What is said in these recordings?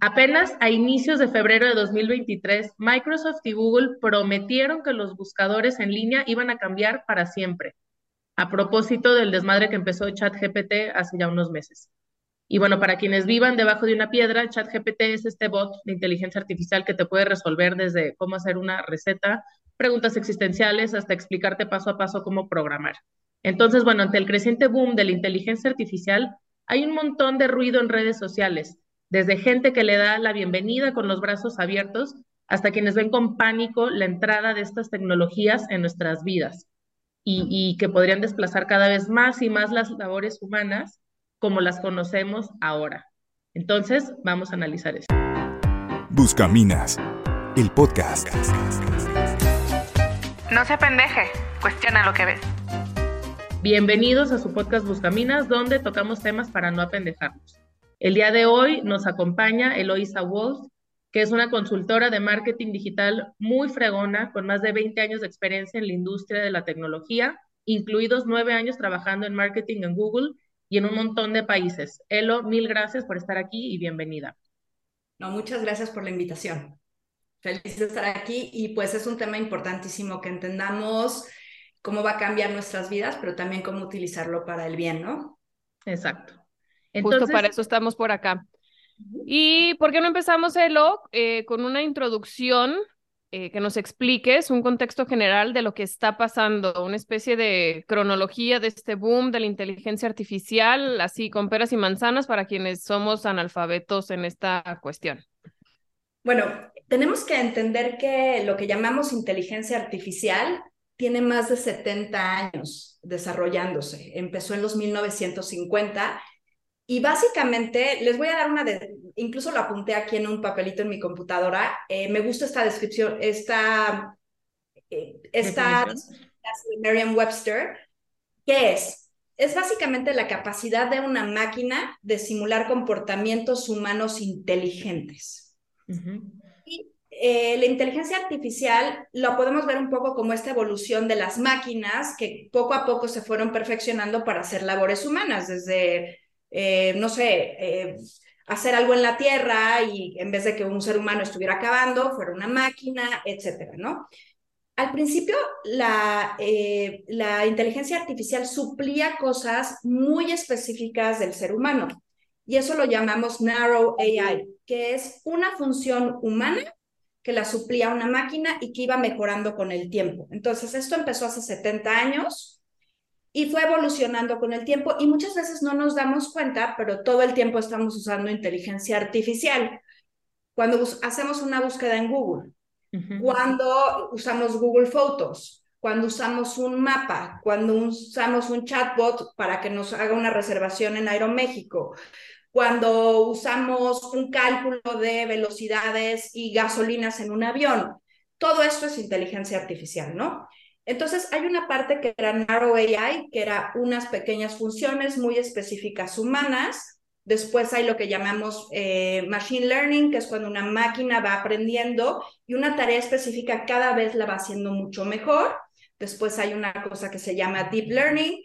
Apenas a inicios de febrero de 2023, Microsoft y Google prometieron que los buscadores en línea iban a cambiar para siempre, a propósito del desmadre que empezó ChatGPT hace ya unos meses. Y bueno, para quienes vivan debajo de una piedra, ChatGPT es este bot de inteligencia artificial que te puede resolver desde cómo hacer una receta, preguntas existenciales, hasta explicarte paso a paso cómo programar. Entonces, bueno, ante el creciente boom de la inteligencia artificial, hay un montón de ruido en redes sociales desde gente que le da la bienvenida con los brazos abiertos hasta quienes ven con pánico la entrada de estas tecnologías en nuestras vidas y, que podrían desplazar cada vez más y más las labores humanas como las conocemos ahora. Entonces, vamos a analizar esto. Buscaminas, el podcast. No se pendeje, cuestiona lo que ves. Bienvenidos a su podcast Buscaminas, donde tocamos temas para no apendejarnos. El día de hoy nos acompaña Eloisa Wolf, que es una consultora de marketing digital muy fregona, con más de 20 años de experiencia en la industria de la tecnología, incluidos nueve años trabajando en marketing en Google y en un montón de países. Elo, mil gracias por estar aquí y bienvenida. No, muchas gracias por la invitación. Feliz de estar aquí y pues es un tema importantísimo que entendamos cómo va a cambiar nuestras vidas, pero también cómo utilizarlo para el bien, ¿no? Exacto. Justo para eso estamos por acá. ¿Y por qué no empezamos, Elo, eh, con una introducción eh, que nos expliques un contexto general de lo que está pasando, una especie de cronología de este boom de la inteligencia artificial, así con peras y manzanas para quienes somos analfabetos en esta cuestión? Bueno, tenemos que entender que lo que llamamos inteligencia artificial tiene más de 70 años desarrollándose. Empezó en los 1950 y básicamente les voy a dar una de, incluso lo apunté aquí en un papelito en mi computadora. Eh, me gusta esta descripción, esta, eh, esta de Merriam-Webster, que es, es básicamente la capacidad de una máquina de simular comportamientos humanos inteligentes. Y eh, la inteligencia artificial lo podemos ver un poco como esta evolución de las máquinas que poco a poco se fueron perfeccionando para hacer labores humanas, desde eh, no sé, eh, hacer algo en la Tierra y en vez de que un ser humano estuviera acabando, fuera una máquina, etcétera, ¿no? Al principio, la, eh, la inteligencia artificial suplía cosas muy específicas del ser humano y eso lo llamamos narrow AI, que es una función humana que la suplía una máquina y que iba mejorando con el tiempo. Entonces, esto empezó hace 70 años y fue evolucionando con el tiempo y muchas veces no nos damos cuenta, pero todo el tiempo estamos usando inteligencia artificial. Cuando hacemos una búsqueda en Google, cuando usamos Google Fotos, cuando usamos un mapa, cuando usamos un chatbot para que nos haga una reservación en Aeroméxico, cuando usamos un cálculo de velocidades y gasolinas en un avión. Todo esto es inteligencia artificial, ¿no? Entonces, hay una parte que era Narrow AI, que era unas pequeñas funciones muy específicas humanas. Después hay lo que llamamos eh, Machine Learning, que es cuando una máquina va aprendiendo y una tarea específica cada vez la va haciendo mucho mejor. Después hay una cosa que se llama Deep Learning,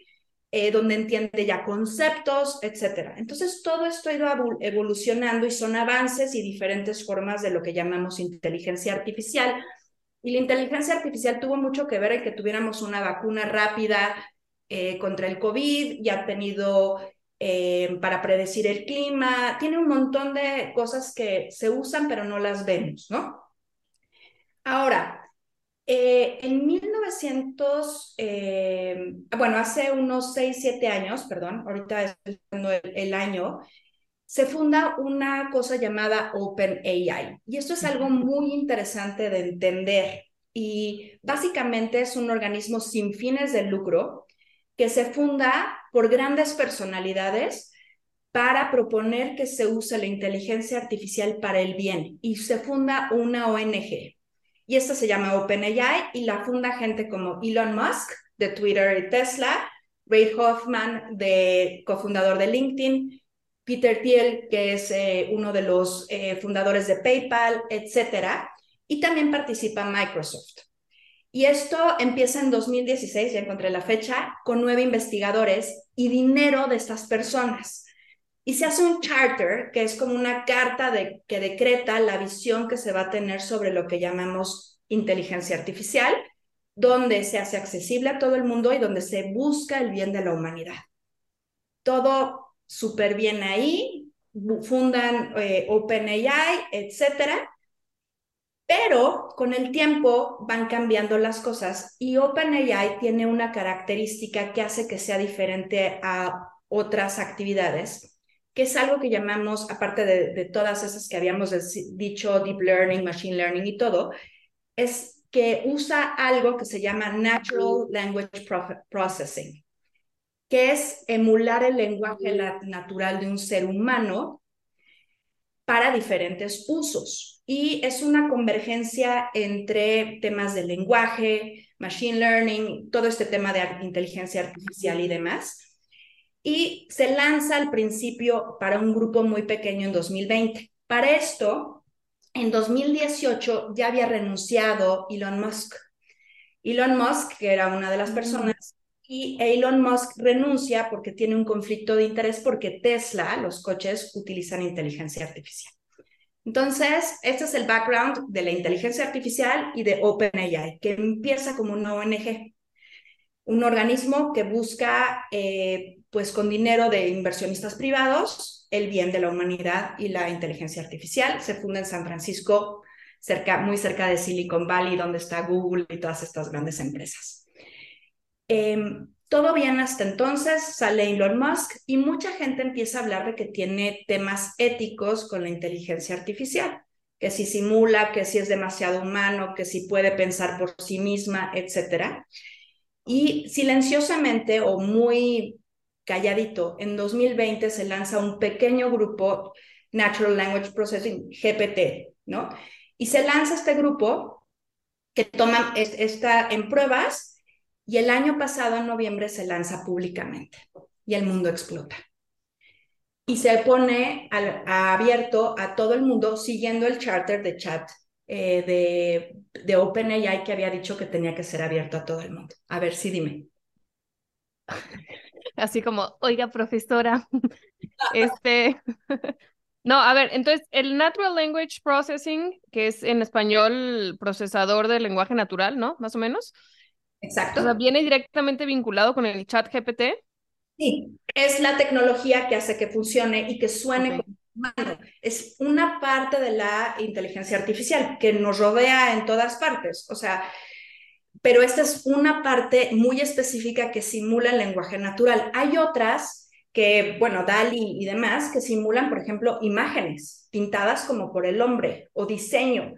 eh, donde entiende ya conceptos, etc. Entonces, todo esto ha ido evolucionando y son avances y diferentes formas de lo que llamamos inteligencia artificial y la inteligencia artificial tuvo mucho que ver en que tuviéramos una vacuna rápida eh, contra el COVID, y ha tenido eh, para predecir el clima, tiene un montón de cosas que se usan pero no las vemos, ¿no? Ahora, eh, en 1900, bueno, hace unos 6, 7 años, perdón, ahorita estoy el, el año, se funda una cosa llamada OpenAI. Y esto es algo muy interesante de entender. Y básicamente es un organismo sin fines de lucro que se funda por grandes personalidades para proponer que se use la inteligencia artificial para el bien. Y se funda una ONG. Y esta se llama OpenAI y la funda gente como Elon Musk de Twitter y Tesla, Ray Hoffman, de cofundador de LinkedIn, Peter Thiel, que es eh, uno de los eh, fundadores de PayPal, etcétera, y también participa Microsoft. Y esto empieza en 2016, ya encontré la fecha, con nueve investigadores y dinero de estas personas. y se hace un charter, que es como una carta de, que decreta la visión que se va a tener sobre lo que llamamos inteligencia artificial, donde se hace accesible a todo el mundo y donde se busca el bien de la humanidad. Todo súper bien ahí, fundan eh, OpenAI, etcétera, pero con el tiempo van cambiando las cosas y OpenAI tiene una característica que hace que sea diferente a otras actividades, que es algo que llamamos, aparte de, todas esas que habíamos dicho, deep learning, machine learning y todo, es que usa algo que se llama Natural Language Processing, que es emular el lenguaje natural de un ser humano para diferentes usos. Y es una convergencia entre temas de lenguaje, machine learning, todo este tema de inteligencia artificial y demás. Y se lanza al principio para un grupo muy pequeño en 2020. Para esto, en 2018 ya había renunciado Elon Musk. Elon Musk, que era una de las personas y Elon Musk renuncia porque tiene un conflicto de interés porque Tesla, los coches, utilizan inteligencia artificial. Entonces, este es el background de la inteligencia artificial y de OpenAI, que empieza como una ONG, un organismo que busca, eh, pues con dinero de inversionistas privados, el bien de la humanidad y la inteligencia artificial. Se funda en San Francisco, cerca, muy cerca de Silicon Valley, donde está Google y todas estas grandes empresas. Em, todo bien hasta entonces, sale Elon Musk y mucha gente empieza a hablar de que tiene temas éticos con la inteligencia artificial, que si simula, que si es demasiado humano, que si puede pensar por sí misma, etc. Y silenciosamente o muy calladito, en 2020 se lanza un pequeño grupo, Natural Language Processing, GPT, ¿no? Y se lanza este grupo que toma, está en pruebas y el año pasado, en noviembre, se lanza públicamente y el mundo explota. Y se pone abierto a todo el mundo siguiendo el charter de chat eh, de, de OpenAI que había dicho que tenía que ser abierto a todo el mundo. A ver, sí, dime. Así como, oiga, profesora, este, no, a ver, entonces el Natural Language Processing, que es en español procesador de lenguaje natural, ¿no? Más o menos. Exacto. O sea, viene directamente vinculado con el chat GPT. Sí, es la tecnología que hace que funcione y que suene como humano. Es una parte de la inteligencia artificial que nos rodea en todas partes. O sea, pero esta es una parte muy específica que simula el lenguaje natural. Hay otras que, bueno, DALI y demás, que simulan, por ejemplo, imágenes pintadas como por el hombre o diseño.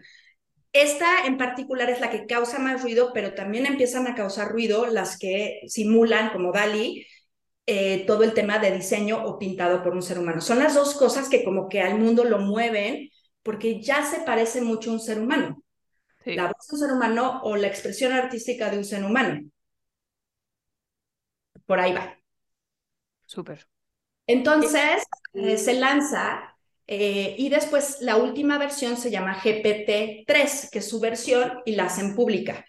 Esta en particular es la que causa más ruido, pero también empiezan a causar ruido las que simulan, como Dali, eh, todo el tema de diseño o pintado por un ser humano. Son las dos cosas que como que al mundo lo mueven porque ya se parece mucho a un ser humano. La voz de un ser humano o la expresión artística de un ser humano. Por ahí va. Súper. Entonces, eh, se lanza eh, y después la última versión se llama GPT-3, que es su versión y la hacen pública.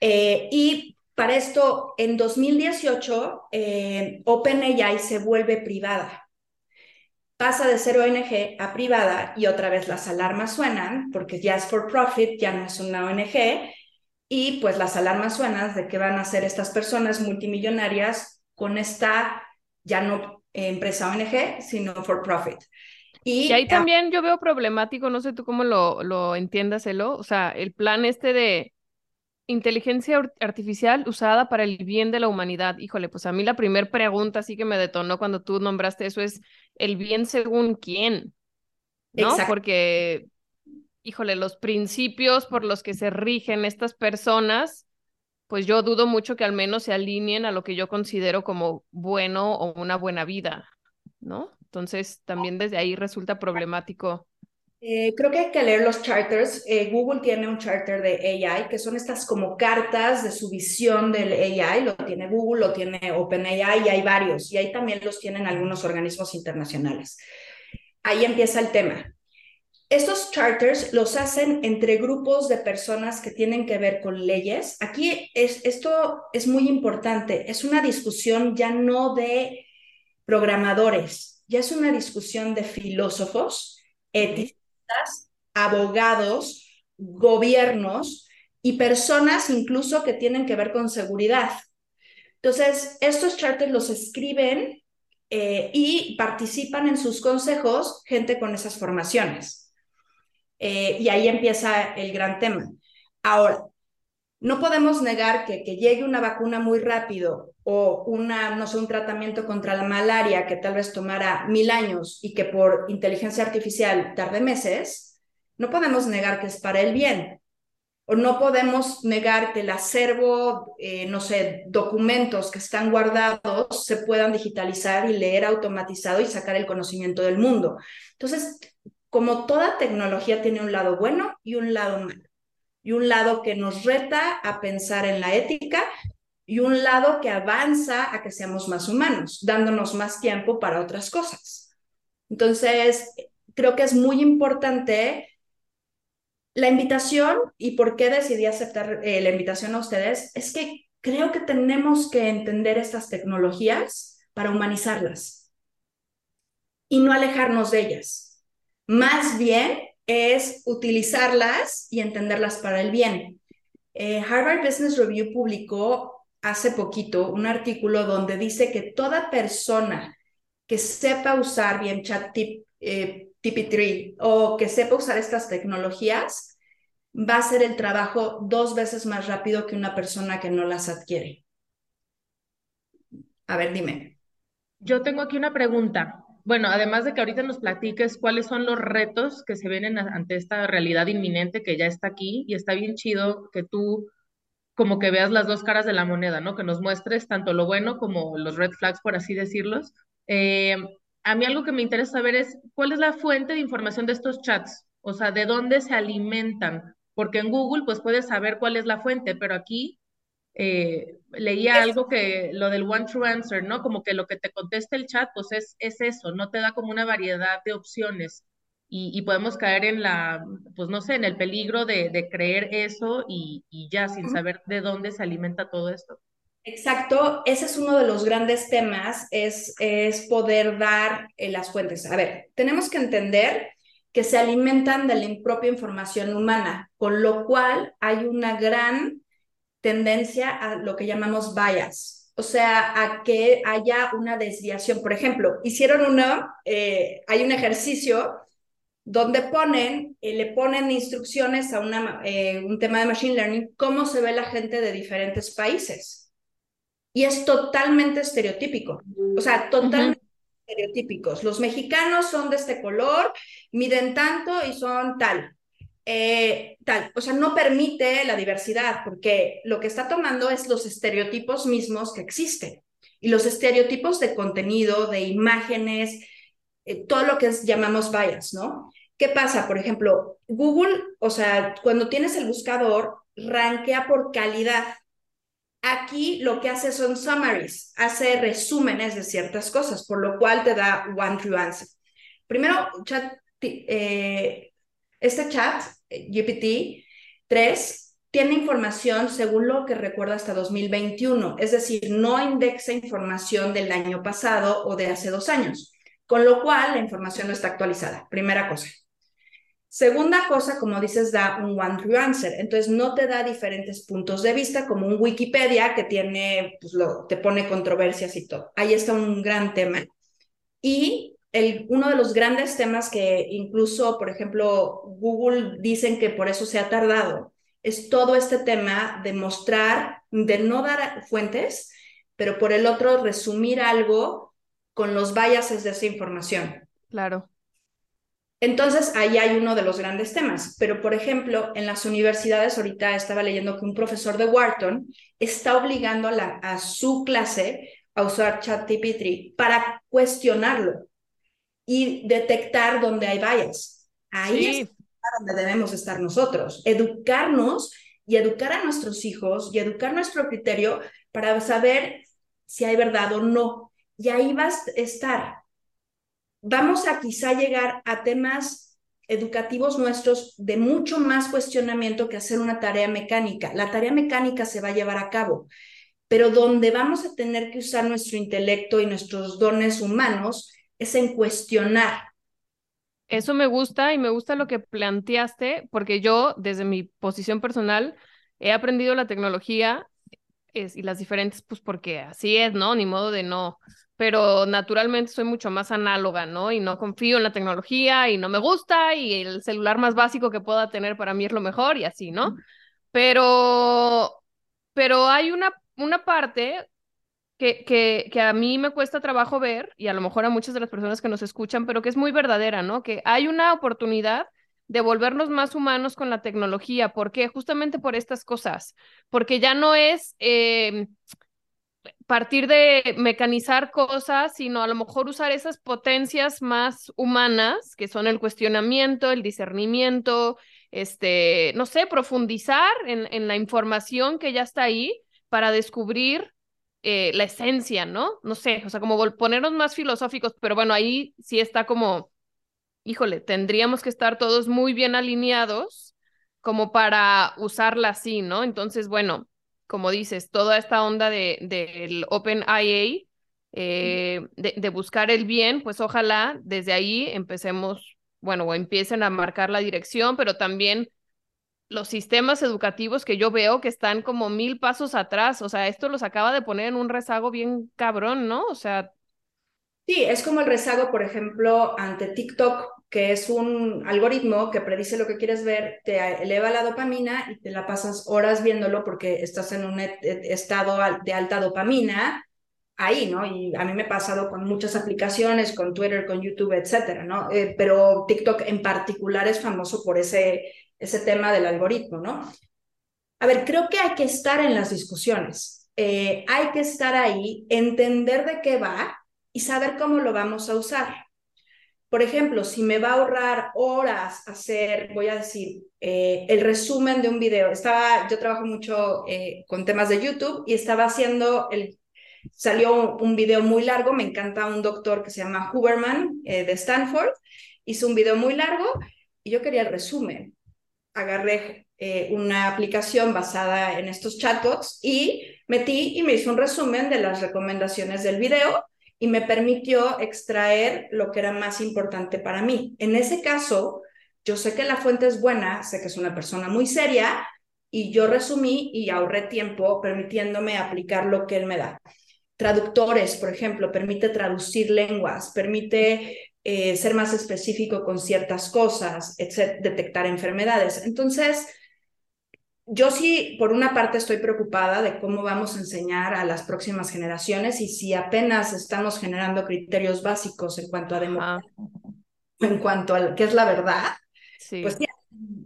Eh, y para esto, en 2018, eh, OpenAI se vuelve privada. Pasa de ser ONG a privada y otra vez las alarmas suenan, porque ya es for profit, ya no es una ONG, y pues las alarmas suenan de que van a ser estas personas multimillonarias con esta ya no empresa ONG, sino for profit. Y, ahí también yo veo problemático, no sé tú cómo lo, lo entiendas, Elo, o sea, el plan este de inteligencia artificial usada para el bien de la humanidad. Híjole, pues a mí la primera pregunta sí que me detonó cuando tú nombraste eso es, ¿el bien según quién? ¿No? Porque, híjole, los principios por los que se rigen estas personas, pues yo dudo mucho que al menos se alineen a lo que yo considero como bueno o una buena vida, ¿no? Entonces, también desde ahí resulta problemático. Eh, creo que hay que leer los charters. Eh, Google tiene un charter de AI, que son estas como cartas de su visión del AI. Lo tiene Google, lo tiene OpenAI y hay varios. Y ahí también los tienen algunos organismos internacionales. Ahí empieza el tema. Estos charters los hacen entre grupos de personas que tienen que ver con leyes. Aquí es, esto es muy importante. Es una discusión ya no de programadores, ya es una discusión de filósofos, eticistas, abogados, gobiernos y personas incluso que tienen que ver con seguridad. Entonces, estos charters los escriben eh, y participan en sus consejos gente con esas formaciones. Eh, y ahí empieza el gran tema. Ahora, no podemos negar que, que llegue una vacuna muy rápido o una, no sé, un tratamiento contra la malaria que tal vez tomara mil años y que por inteligencia artificial tarde meses, no podemos negar que es para el bien. O no podemos negar que el acervo, eh, no sé, documentos que están guardados se puedan digitalizar y leer automatizado y sacar el conocimiento del mundo. Entonces, como toda tecnología tiene un lado bueno y un lado malo y un lado que nos reta a pensar en la ética y un lado que avanza a que seamos más humanos, dándonos más tiempo para otras cosas. Entonces, creo que es muy importante la invitación y por qué decidí aceptar eh, la invitación a ustedes es que creo que tenemos que entender estas tecnologías para humanizarlas y no alejarnos de ellas. Más bien, es utilizarlas y entenderlas para el bien. Eh, Harvard Business Review publicó hace poquito un artículo donde dice que toda persona que sepa usar bien chat eh, 3 o que sepa usar estas tecnologías va a hacer el trabajo dos veces más rápido que una persona que no las adquiere. A ver, dime. Yo tengo aquí una pregunta bueno, además de que ahorita nos platiques cuáles son los retos que se vienen ante esta realidad inminente que ya está aquí y está bien chido que tú como que veas las dos caras de la moneda, ¿no? Que nos muestres tanto lo bueno como los red flags, por así decirlos. Eh, a mí algo que me interesa saber es cuál es la fuente de información de estos chats, o sea, de dónde se alimentan, porque en Google pues puedes saber cuál es la fuente, pero aquí eh, leía algo que lo del one true answer, ¿no? Como que lo que te contesta el chat, pues es, es eso, no te da como una variedad de opciones. Y, podemos caer en la, pues no sé, en el peligro de, de creer eso y, y, ya sin saber de dónde se alimenta todo esto. Exacto, ese es uno de los grandes temas, es, es poder dar eh, las fuentes. A ver, tenemos que entender que se alimentan de la propia información humana, con lo cual hay una gran tendencia a lo que llamamos bias, o sea, a que haya una desviación. Por ejemplo, hicieron uno, eh, hay un ejercicio donde ponen, eh, le ponen instrucciones a una, eh, un tema de Machine Learning, cómo se ve la gente de diferentes países. Y es totalmente estereotípico, o sea, totalmente estereotípicos. Los mexicanos son de este color, miden tanto y son tal. Eh, tal, o sea, no permite la diversidad porque lo que está tomando es los estereotipos mismos que existen y los estereotipos de contenido, de imágenes, eh, todo lo que llamamos bias, ¿no? ¿Qué pasa? Por ejemplo, Google, o sea, cuando tienes el buscador, rankea por calidad. Aquí lo que hace son summaries, hace resúmenes de ciertas cosas, por lo cual te da one true answer. Primero, chat, eh, este chat, GPT-3, tiene información según lo que recuerda hasta 2021, es decir, no indexa información del año pasado o de hace dos años, con lo cual la información no está actualizada. Primera cosa. Segunda cosa, como dices, da un one true answer. Entonces no te da diferentes puntos de vista como un Wikipedia que tiene, pues lo, te pone controversias y todo. Ahí está un gran tema. Y uno de los grandes temas que incluso, por ejemplo, Google dicen que por eso se ha tardado, es todo este tema de mostrar, de no dar fuentes, pero por el otro resumir algo con los biases de esa información. Claro. Entonces, ahí hay uno de los grandes temas. Pero, por ejemplo, en las universidades, ahorita estaba leyendo que un profesor de Wharton está obligando a, a su clase a usar ChatGPT para cuestionarlo y detectar dónde hay bias. Ahí es donde debemos estar nosotros, educarnos y educar a nuestros hijos y educar nuestro criterio para saber si hay verdad o no. Y ahí vas a estar. Vamos a quizá llegar a temas educativos nuestros de mucho más cuestionamiento que hacer una tarea mecánica. La tarea mecánica se va a llevar a cabo, pero donde vamos a tener que usar nuestro intelecto y nuestros dones humanos es en cuestionar. Eso me gusta y me gusta lo que planteaste, porque yo, desde mi posición personal, he aprendido la tecnología y las diferentes, pues porque así es, ¿no? Ni modo de no. Pero naturalmente soy mucho más análoga, ¿no? Y no confío en la tecnología y no me gusta y el celular más básico que pueda tener para mí es lo mejor y así, ¿no? Pero, pero hay una, una parte que, a mí me cuesta trabajo ver, y a lo mejor a muchas de las personas que nos escuchan, pero que es muy verdadera, ¿no? Que hay una oportunidad de volvernos más humanos con la tecnología. ¿Por qué? Justamente por estas cosas. Porque ya no es eh, partir de mecanizar cosas, sino a lo mejor usar esas potencias más humanas, que son el cuestionamiento, el discernimiento, este, no sé, profundizar en, en la información que ya está ahí para descubrir eh, la esencia, ¿no? No sé, o sea, como ponernos más filosóficos, pero bueno, ahí sí está como, híjole, tendríamos que estar todos muy bien alineados como para usarla así, ¿no? Entonces, bueno, como dices, toda esta onda del de, Open IA, eh, de, de buscar el bien, pues ojalá desde ahí empecemos, bueno, o empiecen a marcar la dirección, pero también los sistemas educativos que yo veo que están como mil pasos atrás. O sea, esto los acaba de poner en un rezago bien cabrón, ¿no? O sea. Sí, es como el rezago, por ejemplo, ante TikTok, que es un algoritmo que predice lo que quieres ver, te eleva la dopamina y te la pasas horas viéndolo porque estás en un estado de alta dopamina ahí, ¿no? Y a mí me ha pasado con muchas aplicaciones, con Twitter, con YouTube, etcétera, ¿no? Eh, pero TikTok en particular es famoso por ese ese tema del algoritmo, ¿no? A ver, creo que hay que estar en las discusiones, eh, hay que estar ahí, entender de qué va y saber cómo lo vamos a usar. Por ejemplo, si me va a ahorrar horas hacer, voy a decir, eh, el resumen de un video. Estaba, yo trabajo mucho eh, con temas de YouTube y estaba haciendo el, salió un video muy largo, me encanta un doctor que se llama Huberman de Stanford, hizo un video muy largo y yo quería el resumen agarré eh, una aplicación basada en estos chatbots y metí y me hizo un resumen de las recomendaciones del video y me permitió extraer lo que era más importante para mí. En ese caso, yo sé que la fuente es buena, sé que es una persona muy seria y yo resumí y ahorré tiempo permitiéndome aplicar lo que él me da. Traductores, por ejemplo, permite traducir lenguas, permite eh, ser más específico con ciertas cosas, detectar enfermedades. Entonces, yo sí, por una parte, estoy preocupada de cómo vamos a enseñar a las próximas generaciones y si apenas estamos generando criterios básicos en cuanto a en cuanto a qué es la verdad, pues sí,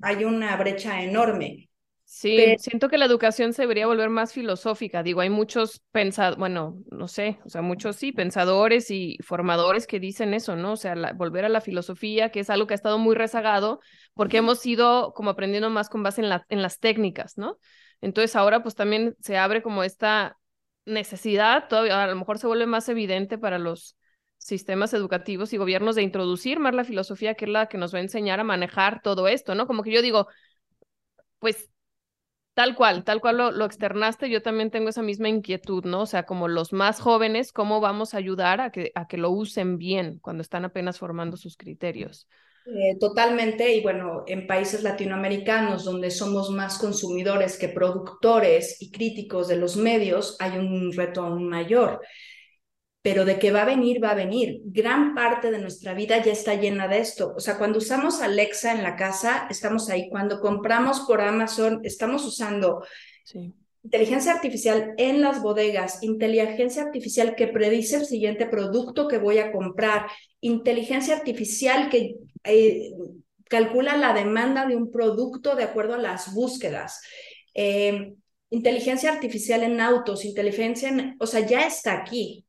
hay una brecha enorme. Sí, siento que la educación se debería volver más filosófica. Digo, hay muchos pensadores, bueno, no sé, o sea, muchos sí, pensadores y formadores que dicen eso, ¿no? O sea, volver a la filosofía, que es algo que ha estado muy rezagado, porque hemos ido como aprendiendo más con base en, la, en las técnicas, ¿no? Entonces ahora pues también se abre como esta necesidad, todavía a lo mejor se vuelve más evidente para los sistemas educativos y gobiernos de introducir más la filosofía, que es la que nos va a enseñar a manejar todo esto, ¿no? Como que yo digo, pues Tal cual, tal cual lo, externaste, yo también tengo esa misma inquietud, ¿no? O sea, como los más jóvenes, ¿cómo vamos a ayudar a que, a que lo usen bien cuando están apenas formando sus criterios? Eh, totalmente, y bueno, en países latinoamericanos donde somos más consumidores que productores y críticos de los medios, hay un reto aún mayor pero de que va a venir, va a venir. Gran parte de nuestra vida ya está llena de esto. O sea, cuando usamos Alexa en la casa, estamos ahí. Cuando compramos por Amazon, estamos usando inteligencia artificial en las bodegas, inteligencia artificial que predice el siguiente producto que voy a comprar, inteligencia artificial que eh, calcula la demanda de un producto de acuerdo a las búsquedas. Eh, inteligencia artificial en autos, inteligencia en, o sea, ya está aquí.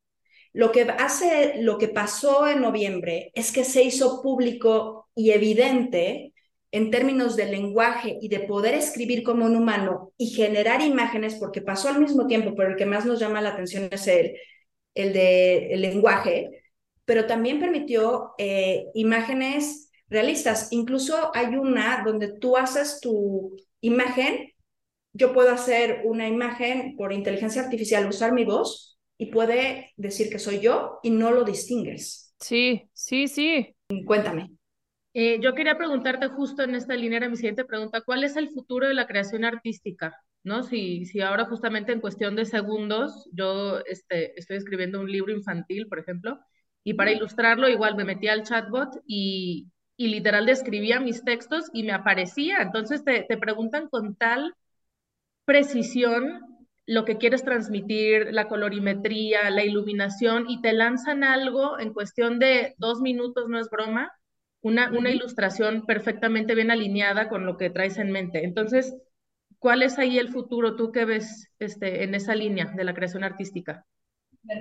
Lo que hace, lo que pasó en noviembre es que se hizo público y evidente en términos de lenguaje y de poder escribir como un humano y generar imágenes, porque pasó al mismo tiempo, pero el que más nos llama la atención es el, el de el lenguaje, pero también permitió eh, imágenes realistas. Incluso hay una donde tú haces tu imagen, yo puedo hacer una imagen por inteligencia artificial, usar mi voz y puede decir que soy yo y no lo distingues. Sí, sí, sí. Cuéntame. Eh, yo quería preguntarte justo en esta línea, era mi siguiente pregunta, ¿cuál es el futuro de la creación artística? ¿No? Si, si ahora justamente en cuestión de segundos yo este, estoy escribiendo un libro infantil, por ejemplo, y para ilustrarlo igual me metía al chatbot y, y literal describía mis textos y me aparecía. Entonces te, te preguntan con tal precisión lo que quieres transmitir, la colorimetría, la iluminación, y te lanzan algo en cuestión de dos minutos, no es broma, una, una ilustración perfectamente bien alineada con lo que traes en mente. Entonces, ¿cuál es ahí el futuro tú que ves este, en esa línea de la creación artística?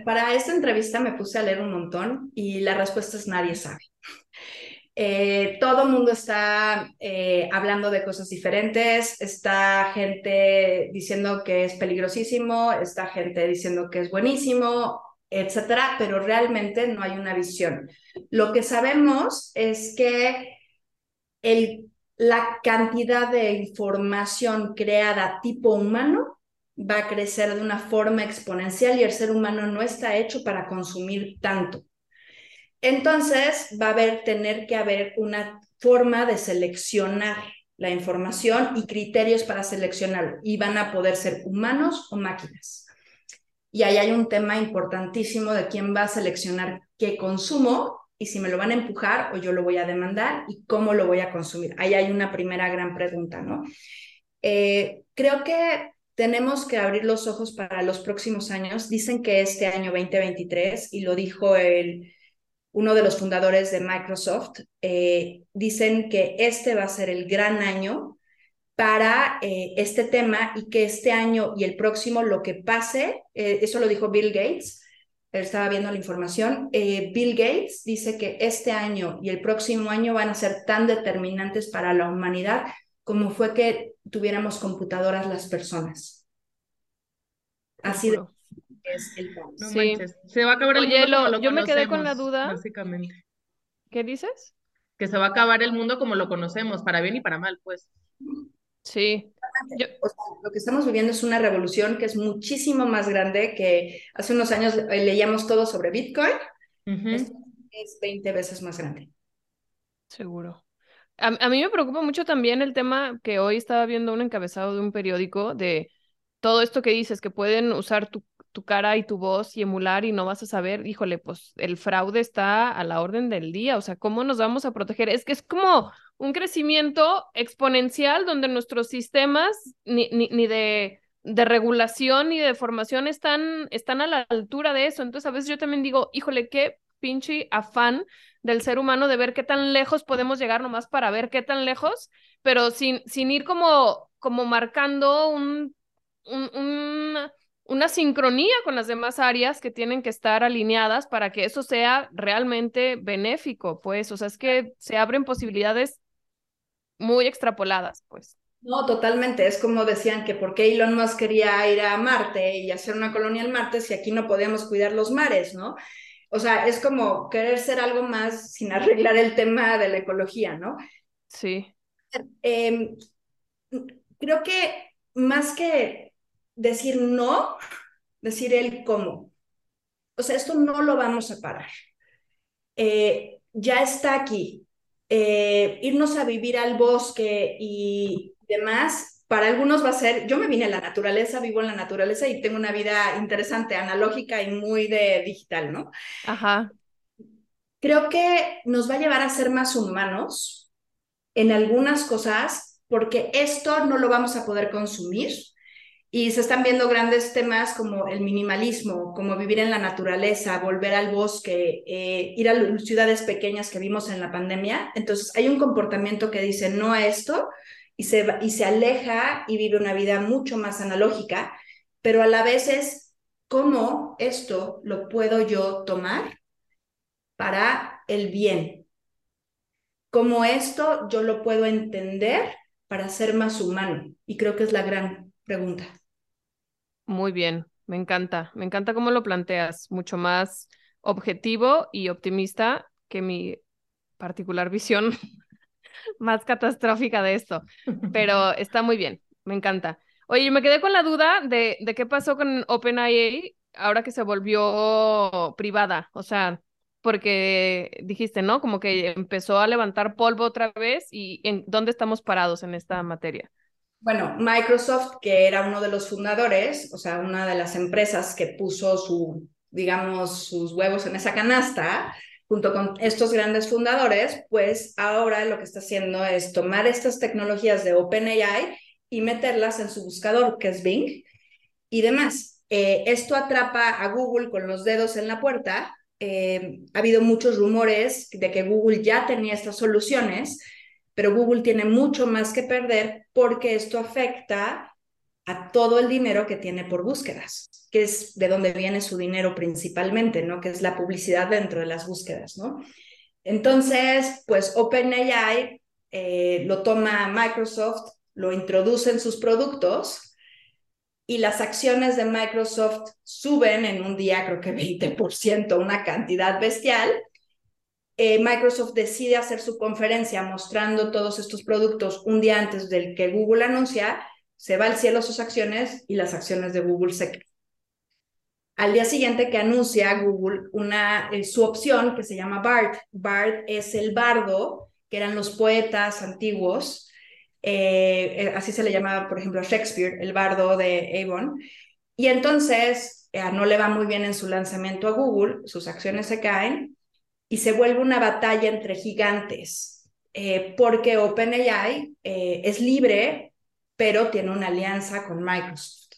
Para esta entrevista me puse a leer un montón y la respuesta es nadie sabe. Eh, todo el mundo está eh, hablando de cosas diferentes, está gente diciendo que es peligrosísimo, está gente diciendo que es buenísimo, etcétera, pero realmente no hay una visión. Lo que sabemos es que la cantidad de información creada tipo humano va a crecer de una forma exponencial y el ser humano no está hecho para consumir tanto. Entonces va a haber, tener que haber una forma de seleccionar la información y criterios para seleccionarlo y van a poder ser humanos o máquinas. Y ahí hay un tema importantísimo de quién va a seleccionar qué consumo y si me lo van a empujar o yo lo voy a demandar y cómo lo voy a consumir. Ahí hay una primera gran pregunta, ¿no? Eh, creo que tenemos que abrir los ojos para los próximos años. Dicen que este año 2023, y lo dijo el, uno de los fundadores de Microsoft, eh, dicen que este va a ser el gran año para eh, este tema y que este año y el próximo lo que pase, eh, eso lo dijo Bill Gates, estaba viendo la información, Bill Gates dice que este año y el próximo año van a ser tan determinantes para la humanidad como fue que tuviéramos computadoras las personas. Así de es el sí. Se va a acabar el mundo lo yo me quedé con la duda. Básicamente. ¿Qué dices? Que se va a acabar el mundo como lo conocemos, para bien y para mal, pues. Sí. lo que estamos viviendo es una revolución que es muchísimo más grande que hace unos años eh, leíamos todo sobre Bitcoin. es, 20 veces más grande. Seguro. A, a, mí me preocupa mucho también el tema que hoy estaba viendo un encabezado de un periódico de todo esto que dices, que pueden usar tu tu cara y tu voz y emular y no vas a saber, híjole, pues el fraude está a la orden del día, o sea, ¿cómo nos vamos a proteger? Es que es como un crecimiento exponencial donde nuestros sistemas ni, ni, ni de, de regulación ni de formación están, están a la altura de eso. Entonces, a veces yo también digo, híjole, qué pinche afán del ser humano de ver qué tan lejos podemos llegar nomás para ver qué tan lejos, pero sin, sin ir como, como marcando un, un, un una sincronía con las demás áreas que tienen que estar alineadas para que eso sea realmente benéfico, pues, o sea, es que se abren posibilidades muy extrapoladas, pues. No, totalmente. Es como decían que por qué Elon Musk quería ir a Marte y hacer una colonia en Marte si aquí no podemos cuidar los mares, ¿no? O sea, es como querer ser algo más sin arreglar el tema de la ecología, ¿no? Sí. Em, creo que más que decir no, decir el cómo. O sea, esto no lo vamos a parar. Eh, ya está aquí. Eh, irnos a vivir al bosque y demás, para algunos va a ser, yo me vine a la naturaleza, vivo en la naturaleza y tengo una vida interesante, analógica y muy de digital, ¿no? Ajá. Creo que nos va a llevar a ser más humanos en algunas cosas, porque esto no lo vamos a poder consumir y se están viendo grandes temas como el minimalismo, como vivir en la naturaleza, volver al bosque, eh, ir a ciudades pequeñas que vimos en la pandemia. Entonces hay un comportamiento que dice no a esto y se, y se aleja y vive una vida mucho más analógica, pero a la vez es cómo esto lo puedo yo tomar para el bien. Cómo esto yo lo puedo entender para ser más humano. Y creo que es la gran pregunta. Muy bien, me encanta, me encanta cómo lo planteas, mucho más objetivo y optimista que mi particular visión más catastrófica de esto, pero está muy bien, me encanta. Oye, me quedé con la duda de, de qué pasó con OpenAI ahora que se volvió privada, o sea, porque dijiste, ¿no? Como que empezó a levantar polvo otra vez y en dónde estamos parados en esta materia. Bueno, Microsoft, que era uno de los fundadores, o sea, una de las empresas que puso su, digamos, sus huevos en esa canasta, junto con estos grandes fundadores, pues ahora lo que está haciendo es tomar estas tecnologías de OpenAI y meterlas en su buscador, que es Bing, y demás. Eh, esto atrapa a Google con los dedos en la puerta. Eh, ha habido muchos rumores de que Google ya tenía estas soluciones, pero Google tiene mucho más que perder porque esto afecta a todo el dinero que tiene por búsquedas, que es de donde viene su dinero principalmente, ¿no? Que es la publicidad dentro de las búsquedas, ¿no? Entonces, pues OpenAI eh, lo toma Microsoft, lo introduce en sus productos y las acciones de Microsoft suben en un día, creo que 20%, una cantidad bestial. Eh, Microsoft decide hacer su conferencia mostrando todos estos productos un día antes del que Google anuncia, se va al cielo sus acciones y las acciones de Google se caen. Al día siguiente que anuncia Google una, eh, su opción que se llama BART. BART es el bardo, que eran los poetas antiguos eh, así se le llamaba, por ejemplo, a Shakespeare, el bardo de Avon. Y entonces no le va muy bien en su lanzamiento a Google, sus acciones se caen y se vuelve una batalla entre gigantes, porque OpenAI es libre, pero tiene una alianza con Microsoft.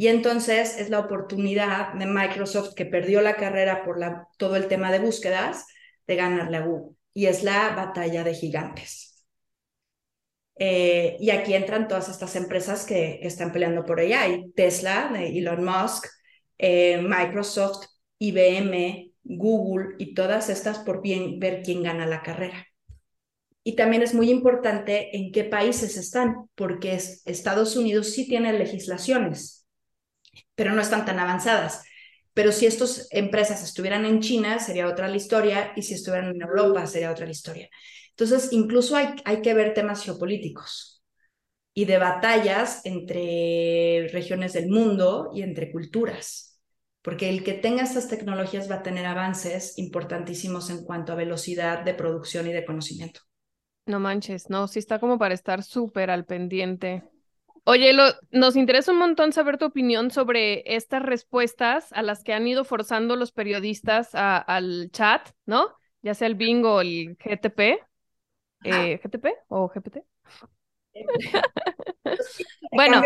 Y entonces es la oportunidad de Microsoft, que perdió la carrera por todo el tema de búsquedas, de ganarle a Google. Y es la batalla de gigantes. Eh, y aquí entran todas estas empresas que, están peleando por. Hay Tesla, de Elon Musk, eh, Microsoft, IBM, Google y todas estas por bien, ver quién gana la carrera. Y también es muy importante en qué países están, porque Estados Unidos sí tiene legislaciones, pero no están tan avanzadas. Pero si estas empresas estuvieran en China, sería otra la historia, y si estuvieran en Europa, sería otra la historia. Entonces, incluso hay, hay que ver temas geopolíticos y de batallas entre regiones del mundo y entre culturas, porque el que tenga estas tecnologías va a tener avances importantísimos en cuanto a velocidad de producción y de conocimiento. No manches, no, sí está como para estar súper al pendiente. Oye, lo, nos interesa un montón saber tu opinión sobre estas respuestas a las que han ido forzando los periodistas al chat, ¿no? Ya sea el Bing o el GTP. Eh, ¿GTP o GPT? bueno,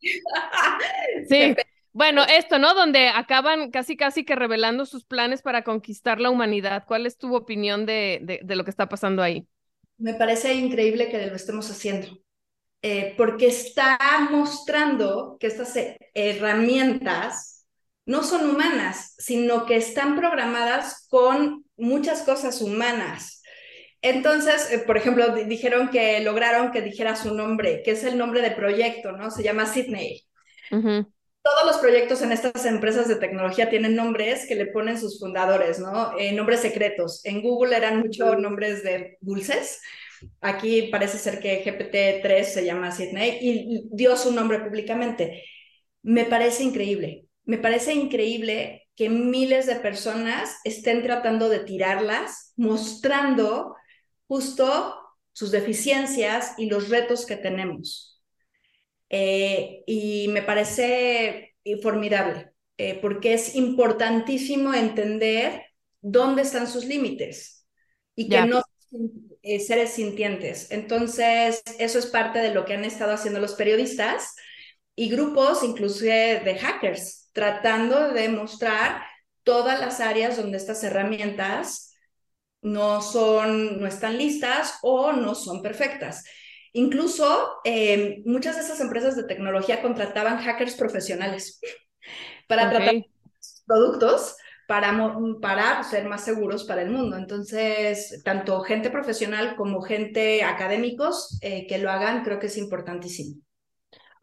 sí. Bueno, esto, ¿no? Donde acaban casi, casi que revelando sus planes para conquistar la humanidad. ¿Cuál es tu opinión de, de, lo que está pasando ahí? Me parece increíble que lo estemos haciendo, eh, porque está mostrando que estas herramientas no son humanas, sino que están programadas con muchas cosas humanas. Entonces, eh, por ejemplo, dijeron que lograron que dijera su nombre, que es el nombre de proyecto, ¿no? Se llama Sydney. Todos los proyectos en estas empresas de tecnología tienen nombres que le ponen sus fundadores, ¿no? Eh, nombres secretos. En Google eran muchos nombres de dulces. Aquí parece ser que GPT-3 se llama Sydney y dio su nombre públicamente. Me parece increíble. Me parece increíble que miles de personas estén tratando de tirarlas, mostrando justo sus deficiencias y los retos que tenemos. Eh, y me parece formidable, eh, porque es importantísimo entender dónde están sus límites y que no son eh, seres sintientes. Entonces, eso es parte de lo que han estado haciendo los periodistas y grupos, inclusive de hackers, tratando de mostrar todas las áreas donde estas herramientas no son, no están listas o no son perfectas. Incluso eh, muchas de esas empresas de tecnología contrataban hackers profesionales para tratar productos para, para ser más seguros para el mundo. Entonces, tanto gente profesional como gente académicos eh, que lo hagan, creo que es importantísimo.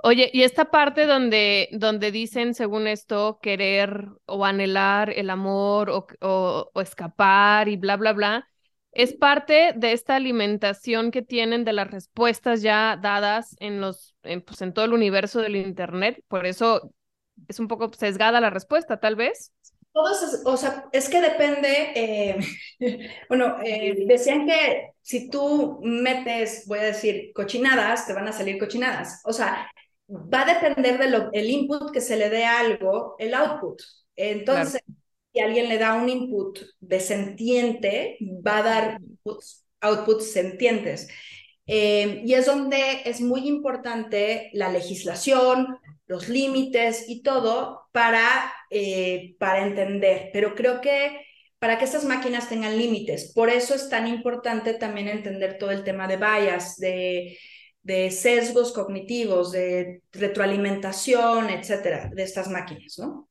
Oye, y esta parte donde, donde dicen, según esto, querer o anhelar el amor o, o, escapar y bla, bla, bla, es parte de esta alimentación que tienen de las respuestas ya dadas en los, en, pues, en todo el universo del Internet. Por eso es un poco sesgada la respuesta, tal vez. Todos, o sea, es que depende, eh, bueno, eh, decían que si tú metes, voy a decir, cochinadas, te van a salir cochinadas. O sea, va a depender del input que se le dé a algo, el output. Entonces, si alguien le da un input de sentiente, va a dar outputs, sentientes. Eh, y es donde es muy importante la legislación, los límites y todo para, eh, para entender. Pero creo que para que estas máquinas tengan límites, por eso es tan importante también entender todo el tema de bias, de, de sesgos cognitivos, de retroalimentación, etcétera, de estas máquinas, ¿no?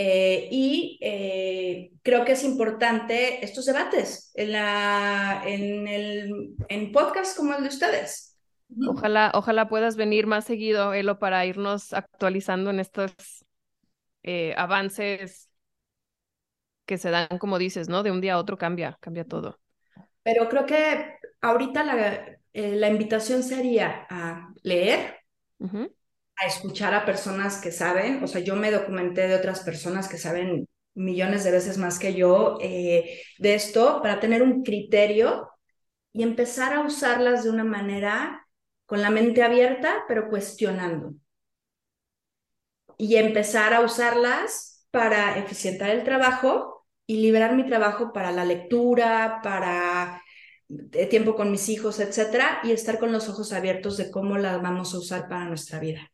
Eh, y eh, creo que es importante estos debates en, la, en, el, en podcast como el de ustedes. Ojalá, ojalá puedas venir más seguido, Elo, para irnos actualizando en estos eh, avances que se dan, como dices, ¿no? De un día a otro cambia, cambia todo. Pero creo que ahorita la, eh, la invitación sería a leer, a escuchar a personas que saben, o sea, yo me documenté de otras personas que saben millones de veces más que yo eh, de esto para tener un criterio y empezar a usarlas de una manera con la mente abierta, pero cuestionando. Y empezar a usarlas para eficientar el trabajo y liberar mi trabajo para la lectura, para eh, tiempo con mis hijos, etcétera, y estar con los ojos abiertos de cómo las vamos a usar para nuestra vida.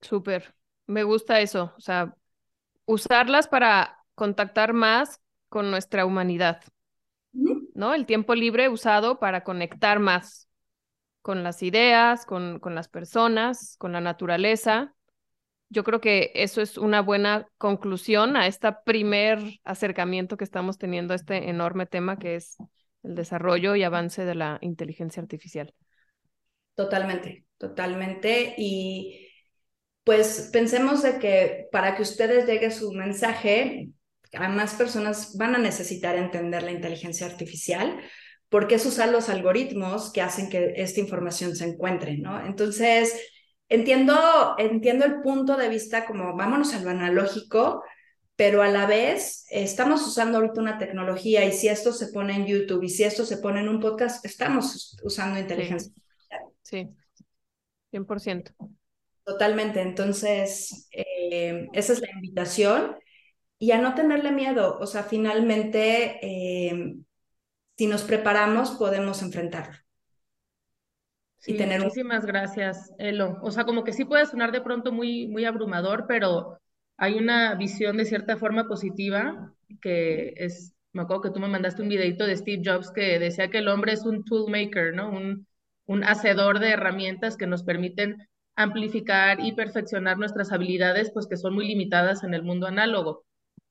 Súper, me gusta eso, o sea, usarlas para contactar más con nuestra humanidad, ¿no? El tiempo libre usado para conectar más con las ideas, con, con las personas, con la naturaleza. Yo creo que eso es una buena conclusión a este primer acercamiento que estamos teniendo a este enorme tema que es el desarrollo y avance de la inteligencia artificial. Totalmente, totalmente. Y pues pensemos de que para que ustedes llegue su mensaje, a más personas van a necesitar entender la inteligencia artificial, porque es usar los algoritmos que hacen que esta información se encuentre, ¿no? Entonces, entiendo, entiendo el punto de vista como vámonos al analógico, pero a la vez estamos usando ahorita una tecnología y si esto se pone en YouTube y si esto se pone en un podcast, estamos usando inteligencia Sí, 100%. Totalmente. Entonces, eh, esa es la invitación y a no tenerle miedo. O sea, finalmente, eh, si nos preparamos, podemos enfrentarlo. y tener muchísimas gracias, Elo. O sea, como que sí puede sonar de pronto muy, muy abrumador, pero hay una visión de cierta forma positiva que es, me acuerdo que tú me mandaste un videito de Steve Jobs que decía que el hombre es un tool maker, ¿no? Un, un hacedor de herramientas que nos permiten amplificar y perfeccionar nuestras habilidades, pues que son muy limitadas en el mundo análogo.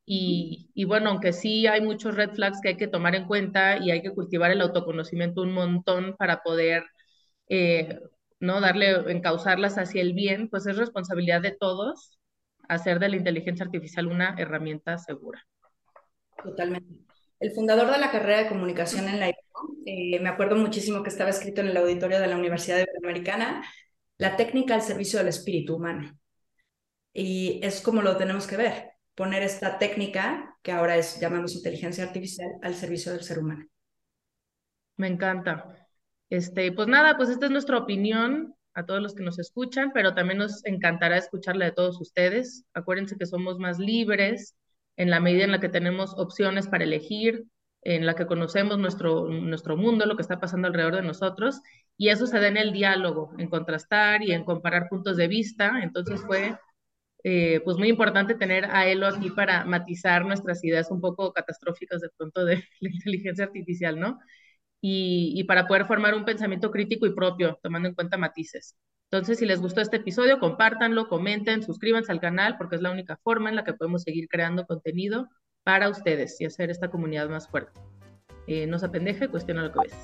Y, bueno, aunque sí hay muchos red flags que hay que tomar en cuenta y hay que cultivar el autoconocimiento un montón para poder, eh, ¿no? Darle, encauzarlas hacia el bien, pues es responsabilidad de todos hacer de la inteligencia artificial una herramienta segura. Totalmente. El fundador de la carrera de comunicación en la eh, me acuerdo muchísimo que estaba escrito en el auditorio de la Universidad Iberoamericana, la técnica al servicio del espíritu humano. Y es como lo tenemos que ver poner esta técnica, que ahora es, llamamos inteligencia artificial, al servicio del ser humano. Me encanta. Este, pues nada, pues esta es nuestra opinión a todos los que nos escuchan, pero también nos encantará escucharla de todos ustedes. Acuérdense que somos más libres en la medida en la que tenemos opciones para elegir, en la que conocemos nuestro, nuestro mundo, lo que está pasando alrededor de nosotros, y eso se da en el diálogo, en contrastar y en comparar puntos de vista. Entonces fue eh, pues muy importante tener a Elo aquí para matizar nuestras ideas un poco catastróficas de pronto de la inteligencia artificial, ¿no? Y, y, para poder formar un pensamiento crítico y propio, tomando en cuenta matices. Entonces, si les gustó este episodio, compártanlo, comenten, suscríbanse al canal, porque es la única forma en la que podemos seguir creando contenido para ustedes y hacer esta comunidad más fuerte. Eh, no se apendeje, cuestiona lo que ves.